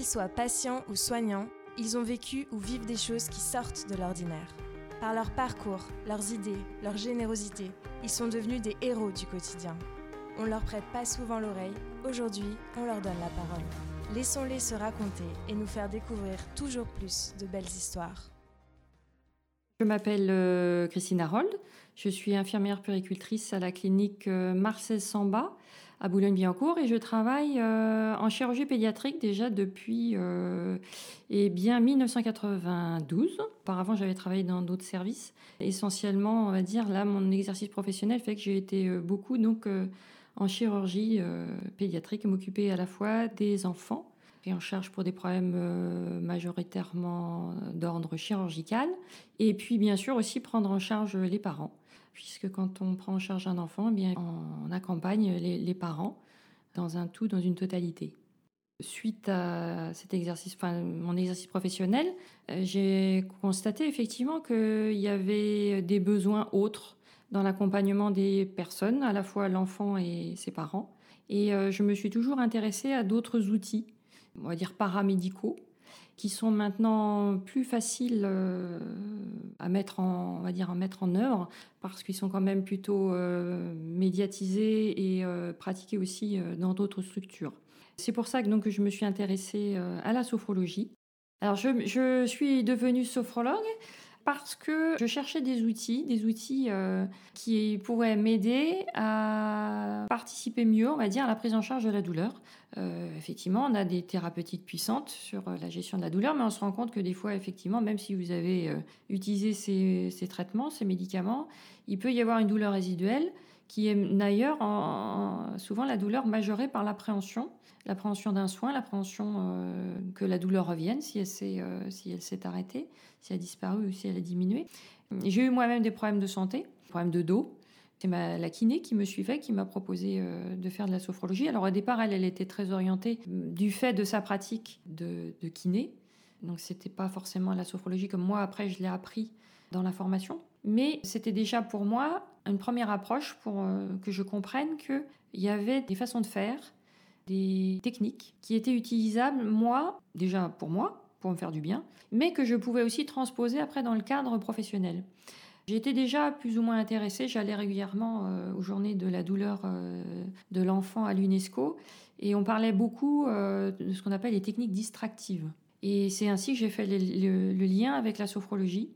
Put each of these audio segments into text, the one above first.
Qu'ils soient patients ou soignants, ils ont vécu ou vivent des choses qui sortent de l'ordinaire. Par leur parcours, leurs idées, leur générosité, ils sont devenus des héros du quotidien. On leur prête pas souvent l'oreille, aujourd'hui on leur donne la parole. Laissons-les se raconter et nous faire découvrir toujours plus de belles histoires. Je m'appelle euh, Christine Harold, je suis infirmière puricultrice à la clinique euh, Marcel Samba à Boulogne-Billancourt et je travaille euh, en chirurgie pédiatrique déjà depuis euh, eh bien 1992. Auparavant, j'avais travaillé dans d'autres services. Essentiellement, on va dire là, mon exercice professionnel fait que j'ai été euh, beaucoup donc en chirurgie pédiatrique, m'occuper à la fois des enfants et en charge pour des problèmes majoritairement d'ordre chirurgical, et puis bien sûr aussi prendre en charge les parents puisque quand on prend en charge un enfant, eh bien, on accompagne les, parents dans un tout, dans une totalité. Suite à cet exercice, enfin, mon exercice professionnel, euh, j'ai constaté effectivement qu'il y avait des besoins autres dans l'accompagnement des personnes, à la fois l'enfant et ses parents. Et euh, je me suis toujours intéressée à d'autres outils, on va dire paramédicaux, qui sont maintenant plus faciles euh, à mettre en, on va dire, à mettre en œuvre parce qu'ils sont quand même plutôt euh, médiatisés et euh, pratiqués aussi dans d'autres structures. C'est pour ça que donc je me suis intéressée à la sophrologie. Alors je, je suis devenue sophrologue parce que je cherchais des outils, des outils euh, qui pourraient m'aider à participer mieux, on va dire, à la prise en charge de la douleur. Euh, effectivement, on a des thérapeutiques puissantes sur euh, la gestion de la douleur, mais on se rend compte que des fois, effectivement, même si vous avez utilisé ces, ces, traitements, ces médicaments, il peut y avoir une douleur résiduelle qui est d'ailleurs souvent la douleur majorée par l'appréhension l'appréhension d'un soin, l'appréhension euh, que la douleur revienne si elle s'est euh, si elle s'est arrêtée, si elle a disparu ou si elle a diminué. J'ai eu moi-même des problèmes de santé, problèmes de dos. C'est la kiné qui me suivait, qui m'a proposé euh, de faire de la sophrologie. Alors au départ, elle, elle était très orientée du fait de sa pratique de, de kiné. Donc c'était pas forcément la sophrologie comme moi. Après, je l'ai appris dans la formation. Mais c'était déjà pour moi une première approche pour que je comprenne qu'il y avait des façons de faire des techniques qui étaient utilisables, moi, déjà pour moi, pour me faire du bien, mais que je pouvais aussi transposer après dans le cadre professionnel. J'étais déjà plus ou moins intéressée, j'allais régulièrement euh, aux journées de la douleur euh, de l'enfant à l'UNESCO, et on parlait beaucoup euh, de ce qu'on appelle les techniques distractives. Et c'est ainsi que j'ai fait le, lien avec la sophrologie,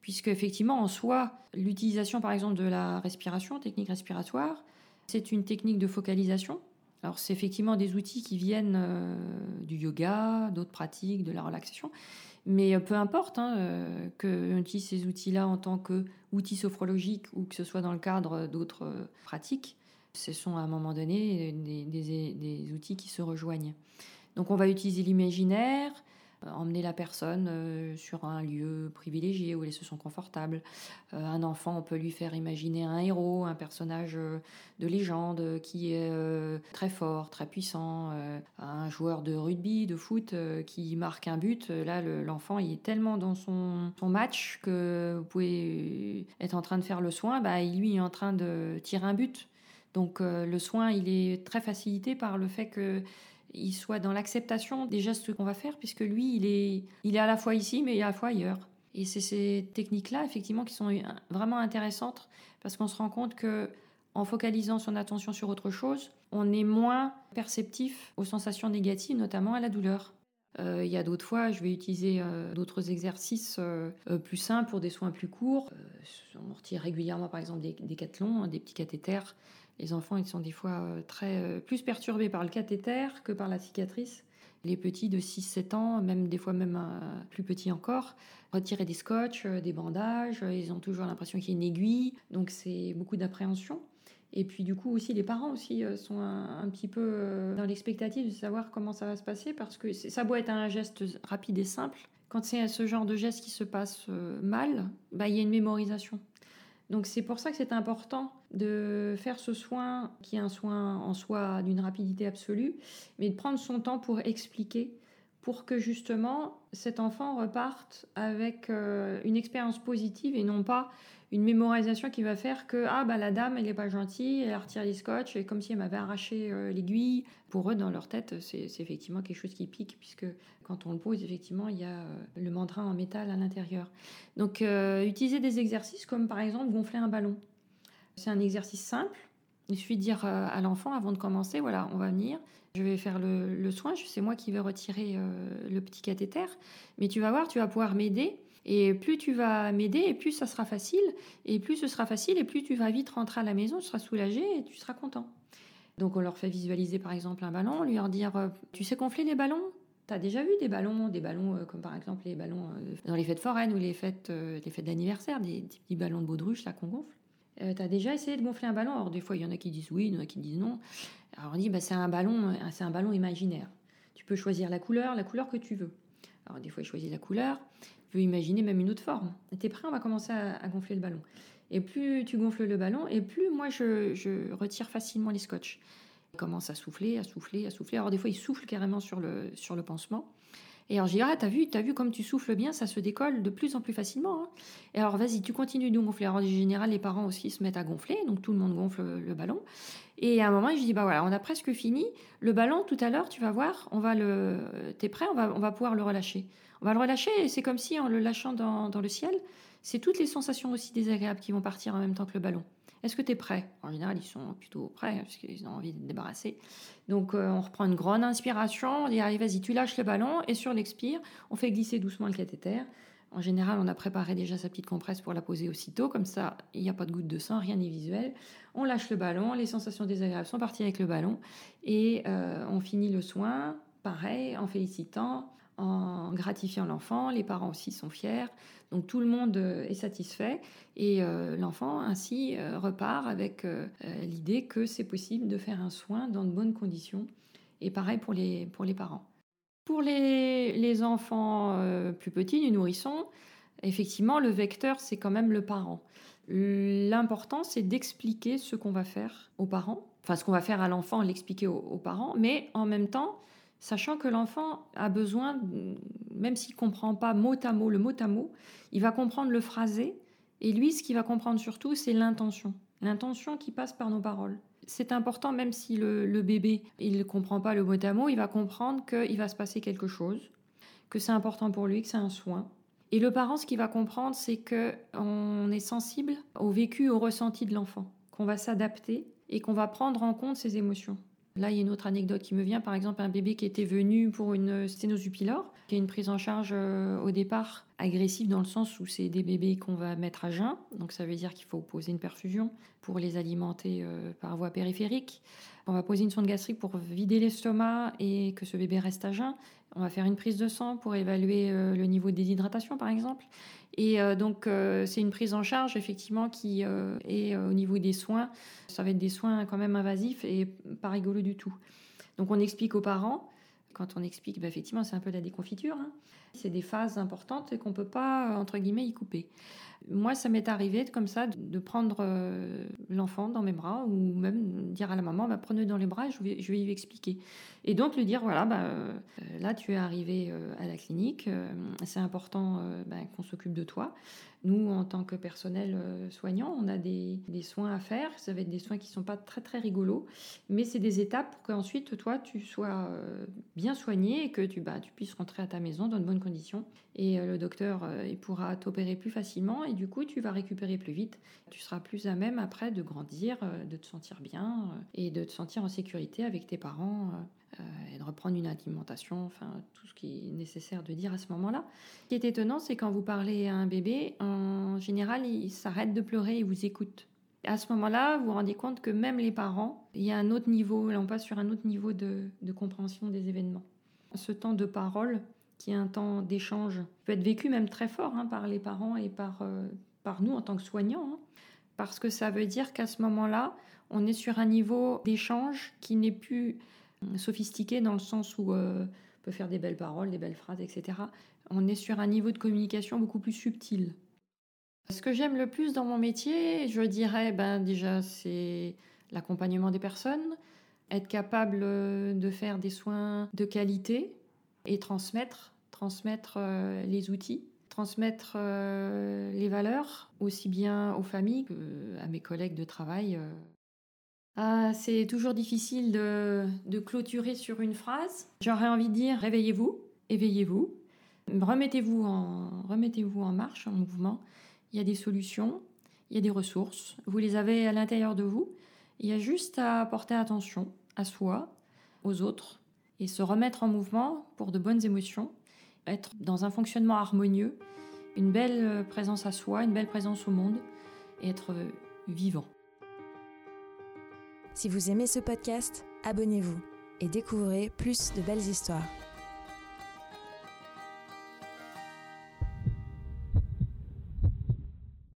puisque effectivement, en soi, l'utilisation par exemple de la respiration, technique respiratoire, c'est une technique de focalisation alors c'est effectivement des outils qui viennent euh, du yoga, d'autres pratiques, de la relaxation, mais euh, peu importe hein, euh, qu'on utilise ces outils-là en tant qu'outils sophrologiques ou que ce soit dans le cadre d'autres pratiques, ce sont à un moment donné des outils qui se rejoignent. Donc on va utiliser l'imaginaire, euh, emmener la personne euh, sur un lieu privilégié où elle se sent confortable. Euh, un enfant, on peut lui faire imaginer un héros, un personnage de légende qui est très fort, très puissant, un joueur de rugby, de foot qui marque un but. Là, l'enfant, il est tellement dans son, match que vous pouvez être en train de faire le soin, bah, lui, est en train de tirer un but. Donc le soin, il est très facilité par le fait que il soit dans l'acceptation des gestes qu'on va faire, puisque lui, il est, il est à la fois ici, mais à la fois ailleurs. Et c'est ces techniques-là, effectivement, qui sont vraiment intéressantes, parce qu'on se rend compte que en focalisant son attention sur autre chose, on est moins perceptif aux sensations négatives, notamment à la douleur. Euh, il y a d'autres fois, je vais utiliser euh, d'autres exercices euh, plus simples pour des soins plus courts. on retire régulièrement, par exemple, des, des cathlons, hein, des petits cathéters les enfants, ils sont des fois euh, très euh, plus perturbés par le cathéter que par la cicatrice. Les petits de 6-7 ans, même des fois même euh, plus petits encore, retirer des scotch, des bandages, ils ont toujours l'impression qu'il y a une aiguille, donc c'est beaucoup d'appréhension. Et puis du coup aussi les parents aussi sont un, petit peu dans l'expectative de savoir comment ça va se passer parce que ça doit être un geste rapide et simple. Quand c'est ce genre de geste qui se passe mal, bah, il y a une mémorisation. Donc c'est pour ça que c'est important de faire ce soin qui est un soin en soi d'une rapidité absolue, mais de prendre son temps pour expliquer pour que justement cet enfant reparte avec euh, une expérience positive et non pas une mémorisation qui va faire que ah bah la dame elle est pas gentille, elle retire les scotch et comme si elle m'avait arraché euh, l'aiguille. Pour eux dans leur tête c'est effectivement quelque chose qui pique puisque quand on le pose effectivement il y a euh, le mandrin en métal à l'intérieur. Donc utiliser des exercices comme par exemple gonfler un ballon. C'est un exercice simple. Il suffit de dire à l'enfant avant de commencer voilà on va venir je vais faire le, soin, c'est moi qui vais retirer euh, le petit cathéter. Mais tu vas voir, tu vas pouvoir m'aider. Et plus tu vas m'aider, et plus ça sera facile. Et plus ce sera facile, et plus tu vas vite rentrer à la maison, tu seras soulagé et tu seras content. Donc on leur fait visualiser par exemple un ballon, lui leur dire euh, Tu sais gonfler les ballons? Tu as déjà vu des ballons, des ballons euh, comme par exemple les ballons dans les fêtes foraines ou les fêtes, les fêtes d'anniversaire, des, petits ballons de baudruche là qu'on gonfle? Tu as déjà essayé de gonfler un ballon? Alors, des fois, il y en a qui disent oui, il y en a qui disent non. Alors on dit bah, c'est un ballon, euh, c'est un ballon imaginaire. Tu peux choisir la couleur, la couleur que tu veux. Alors des fois, il choisit la couleur, il veut imaginer même une autre forme. Tu es prêt, on va commencer à, gonfler le ballon. Et plus tu gonfles le ballon, et plus moi je, retire facilement les scotch. Il commence à souffler, à souffler, à souffler. Alors des fois, il souffle carrément sur le, sur le pansement. Et je dis, ah, t'as vu, t'as vu comme tu souffles bien, ça se décolle de plus en plus facilement. Hein. Et alors, vas-y, tu continues de gonfler. Alors, en général, les parents aussi se mettent à gonfler, donc tout le monde gonfle le ballon. Et à un moment, je dis, bah voilà, on a presque fini. Le ballon, tout à l'heure, tu vas voir, on va le. T'es prêt on va, on va pouvoir le relâcher. On va le relâcher et c'est comme si en le lâchant dans, dans le ciel, c'est toutes les sensations aussi désagréables qui vont partir en même temps que le ballon. Est-ce que tu es prêt? En général, ils sont plutôt prêts parce qu'ils ont envie de débarrasser. Donc, euh, on reprend une grande inspiration. On dit Allez, vas-y, tu lâches le ballon. Et sur l'expire, on fait glisser doucement le cathéter. En général, on a préparé déjà sa petite compresse pour la poser aussitôt. Comme ça, il n'y a pas de goutte de sang, rien n'est visuel. On lâche le ballon. Les sensations désagréables sont parties avec le ballon. Et euh, on finit le soin, pareil, en félicitant, en gratifiant l'enfant. Les parents aussi sont fiers. Donc tout le monde euh, est satisfait et euh, l'enfant ainsi euh, repart avec l'idée que c'est possible de faire un soin dans de bonnes conditions. Et pareil pour les, pour les parents. Pour les, les enfants plus petits, du nourrisson, effectivement, le vecteur, c'est quand même le parent. L'important, c'est d'expliquer ce qu'on va faire aux parents, enfin ce qu'on va faire à l'enfant, l'expliquer aux, parents, mais en même temps, sachant que l'enfant a besoin, même s'il ne comprend pas mot à mot le mot à mot, il va comprendre le phrasé, et lui, ce qu'il va comprendre surtout, c'est l'intention. L'intention qui passe par nos paroles. C'est important, même si le, bébé, il ne comprend pas le mot à mot, il va comprendre qu'il va se passer quelque chose, que c'est important pour lui, que c'est un soin. Et le parent, ce qu'il va comprendre, c'est qu'on est sensible au vécu, au ressenti de l'enfant, qu'on va s'adapter et qu'on va prendre en compte ses émotions. Là, il y a une autre anecdote qui me vient. Par exemple, un bébé qui était venu pour une sténose pylore, qui a une prise en charge euh, au départ agressive dans le sens où c'est des bébés qu'on va mettre à jeun. Donc ça veut dire qu'il faut poser une perfusion pour les alimenter euh, par voie périphérique. On va poser une sonde gastrique pour vider l'estomac et que ce bébé reste à jeun. On va faire une prise de sang pour évaluer euh, le niveau de déshydratation, par exemple. Et euh, donc, c'est une prise en charge, effectivement, qui est au niveau des soins. Ça va être des soins quand même invasifs et pas rigolo du tout. Donc, on explique aux parents. Quand on explique, bah, effectivement, c'est un peu la déconfiture. Hein. C'est des phases importantes qu'on ne peut pas, entre guillemets, y couper. Moi, ça m'est arrivé comme ça de prendre euh, l'enfant dans mes bras ou même dire à la maman, bah, prenez-le dans les bras je vais, lui expliquer. Et donc lui dire, voilà, bah, euh, là tu es arrivé euh, à la clinique, c'est important bah, qu'on s'occupe de toi. Nous, en tant que personnel soignant, on a des, des, soins à faire. Ça va être des soins qui ne sont pas très très rigolos, mais c'est des étapes pour qu'ensuite toi tu sois bien soigné et que tu, bah, tu puisses rentrer à ta maison dans de bonnes conditions. Et le docteur, il pourra t'opérer plus facilement et du coup tu vas récupérer plus vite. Tu seras plus à même après de grandir, euh, de te sentir bien euh, et de te sentir en sécurité avec tes parents euh, et de reprendre une alimentation, enfin tout ce qui est nécessaire de dire à ce moment-là. Ce qui est étonnant, c'est quand vous parlez à un bébé, en général, il s'arrête de pleurer et vous écoute. À ce moment-là, vous vous rendez compte que même les parents, il y a un autre niveau, là on passe sur un autre niveau de, compréhension des événements. Ce temps de parole, qui est un temps d'échange, peut être vécu même très fort hein, par les parents et par, euh, par nous en tant que soignants, hein. parce que ça veut dire qu'à ce moment-là, on est sur un niveau d'échange qui n'est plus euh, sophistiqué dans le sens où euh, on peut faire des belles paroles, des belles phrases, etc. On est sur un niveau de communication beaucoup plus subtil. Ce que j'aime le plus dans mon métier, je dirais, ben déjà, c'est l'accompagnement des personnes, être capable de faire des soins de qualité, et transmettre, transmettre euh, les outils, transmettre euh, les valeurs, aussi bien aux familles qu'à mes collègues de travail. Euh. C'est toujours difficile de, clôturer sur une phrase. J'aurais envie de dire réveillez-vous, éveillez-vous, remettez-vous en, marche, en mouvement. Il y a des solutions, il y a des ressources, vous les avez à l'intérieur de vous. Il y a juste à porter attention à soi, aux autres, et se remettre en mouvement pour de bonnes émotions, être dans un fonctionnement harmonieux, une belle présence à soi, une belle présence au monde, et être vivant. Si vous aimez ce podcast, abonnez-vous et découvrez plus de belles histoires.